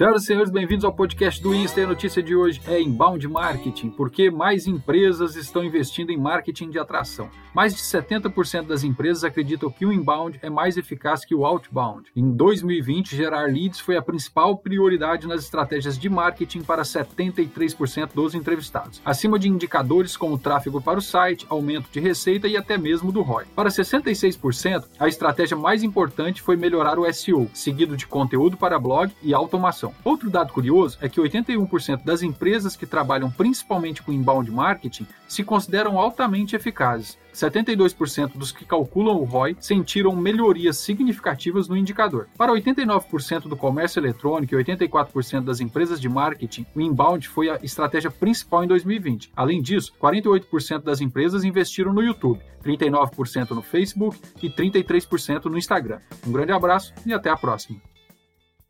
Senhoras e senhores, bem-vindos ao podcast do Insta. E a notícia de hoje é inbound marketing, porque mais empresas estão investindo em marketing de atração. Mais de 70% das empresas acreditam que o inbound é mais eficaz que o outbound. Em 2020, gerar leads foi a principal prioridade nas estratégias de marketing para 73% dos entrevistados, acima de indicadores como tráfego para o site, aumento de receita e até mesmo do ROI. Para 66%, a estratégia mais importante foi melhorar o SEO, seguido de conteúdo para blog e automação. Outro dado curioso é que 81% das empresas que trabalham principalmente com inbound marketing se consideram altamente eficazes. 72% dos que calculam o ROI sentiram melhorias significativas no indicador. Para 89% do comércio eletrônico e 84% das empresas de marketing, o inbound foi a estratégia principal em 2020. Além disso, 48% das empresas investiram no YouTube, 39% no Facebook e 33% no Instagram. Um grande abraço e até a próxima.